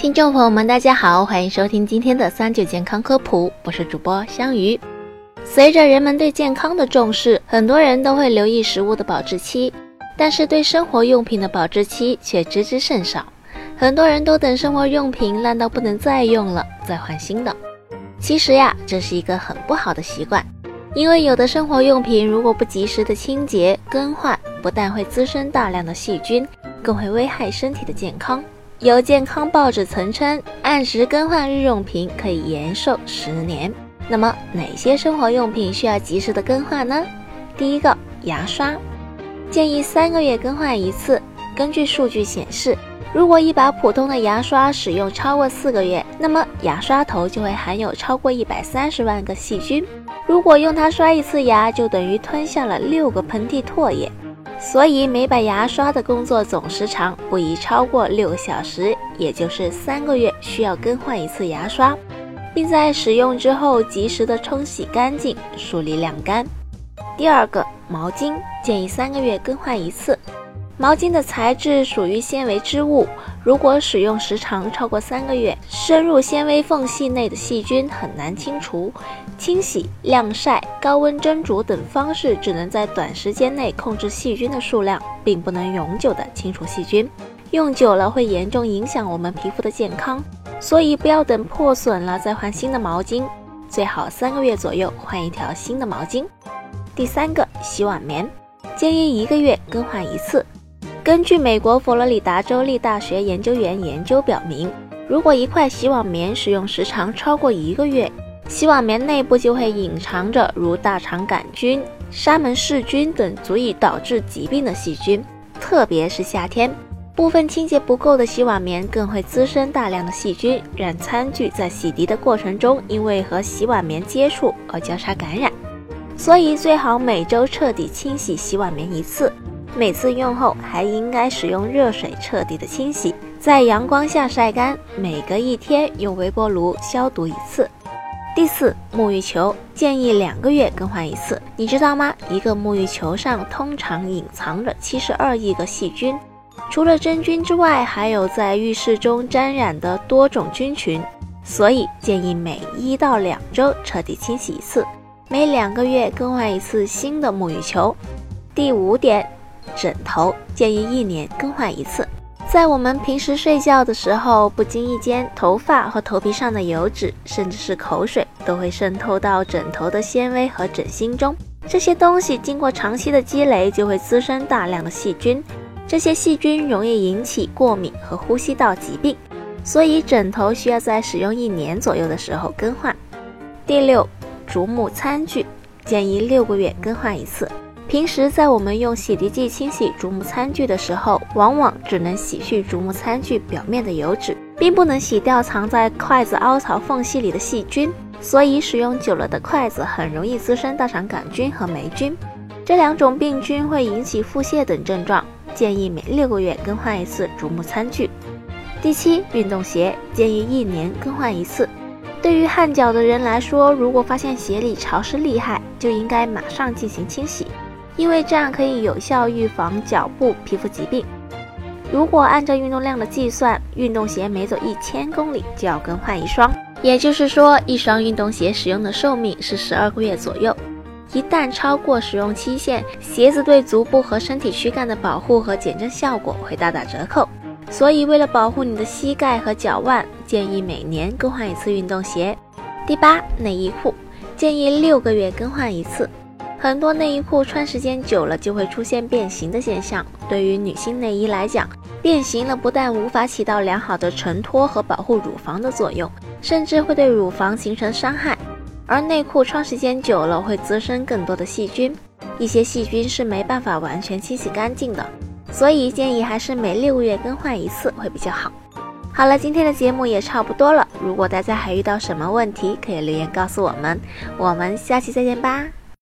听众朋友们，大家好，欢迎收听今天的三九健康科普，我是主播香鱼。随着人们对健康的重视，很多人都会留意食物的保质期，但是对生活用品的保质期却知之甚少。很多人都等生活用品烂到不能再用了再换新的。其实呀，这是一个很不好的习惯，因为有的生活用品如果不及时的清洁更换，不但会滋生大量的细菌，更会危害身体的健康。有健康报纸曾称，按时更换日用品可以延寿十年。那么，哪些生活用品需要及时的更换呢？第一个，牙刷，建议三个月更换一次。根据数据显示，如果一把普通的牙刷使用超过四个月，那么牙刷头就会含有超过一百三十万个细菌。如果用它刷一次牙，就等于吞下了六个喷嚏唾液。所以，每把牙刷的工作总时长不宜超过六小时，也就是三个月需要更换一次牙刷，并在使用之后及时的冲洗干净，梳理晾干。第二个，毛巾建议三个月更换一次。毛巾的材质属于纤维织物，如果使用时长超过三个月，深入纤维缝隙内的细菌很难清除。清洗、晾晒、高温蒸煮等方式只能在短时间内控制细菌的数量，并不能永久的清除细菌。用久了会严重影响我们皮肤的健康，所以不要等破损了再换新的毛巾，最好三个月左右换一条新的毛巾。第三个，洗碗棉，建议一个月更换一次。根据美国佛罗里达州立大学研究员研究表明，如果一块洗碗棉使用时长超过一个月，洗碗棉内部就会隐藏着如大肠杆菌、沙门氏菌等足以导致疾病的细菌。特别是夏天，部分清洁不够的洗碗棉更会滋生大量的细菌，让餐具在洗涤的过程中因为和洗碗棉接触而交叉感染。所以最好每周彻底清洗洗碗棉一次。每次用后还应该使用热水彻底的清洗，在阳光下晒干，每隔一天用微波炉消毒一次。第四，沐浴球建议两个月更换一次。你知道吗？一个沐浴球上通常隐藏着七十二亿个细菌，除了真菌之外，还有在浴室中沾染的多种菌群，所以建议每一到两周彻底清洗一次，每两个月更换一次新的沐浴球。第五点。枕头建议一年更换一次。在我们平时睡觉的时候，不经意间，头发和头皮上的油脂，甚至是口水，都会渗透到枕头的纤维和枕芯中。这些东西经过长期的积累，就会滋生大量的细菌。这些细菌容易引起过敏和呼吸道疾病，所以枕头需要在使用一年左右的时候更换。第六，竹木餐具建议六个月更换一次。平时在我们用洗涤剂清洗竹木餐具的时候，往往只能洗去竹木餐具表面的油脂，并不能洗掉藏在筷子凹槽缝隙里的细菌，所以使用久了的筷子很容易滋生大肠杆菌和霉菌，这两种病菌会引起腹泻等症状。建议每六个月更换一次竹木餐具。第七，运动鞋建议一年更换一次。对于汗脚的人来说，如果发现鞋里潮湿厉害，就应该马上进行清洗。因为这样可以有效预防脚部皮肤疾病。如果按照运动量的计算，运动鞋每走一千公里就要更换一双，也就是说，一双运动鞋使用的寿命是十二个月左右。一旦超过使用期限，鞋子对足部和身体躯干的保护和减震效果会大打折扣。所以，为了保护你的膝盖和脚腕，建议每年更换一次运动鞋。第八，内衣裤建议六个月更换一次。很多内衣裤穿时间久了就会出现变形的现象。对于女性内衣来讲，变形了不但无法起到良好的承托和保护乳房的作用，甚至会对乳房形成伤害。而内裤穿时间久了会滋生更多的细菌，一些细菌是没办法完全清洗干净的，所以建议还是每六个月更换一次会比较好。好了，今天的节目也差不多了。如果大家还遇到什么问题，可以留言告诉我们。我们下期再见吧。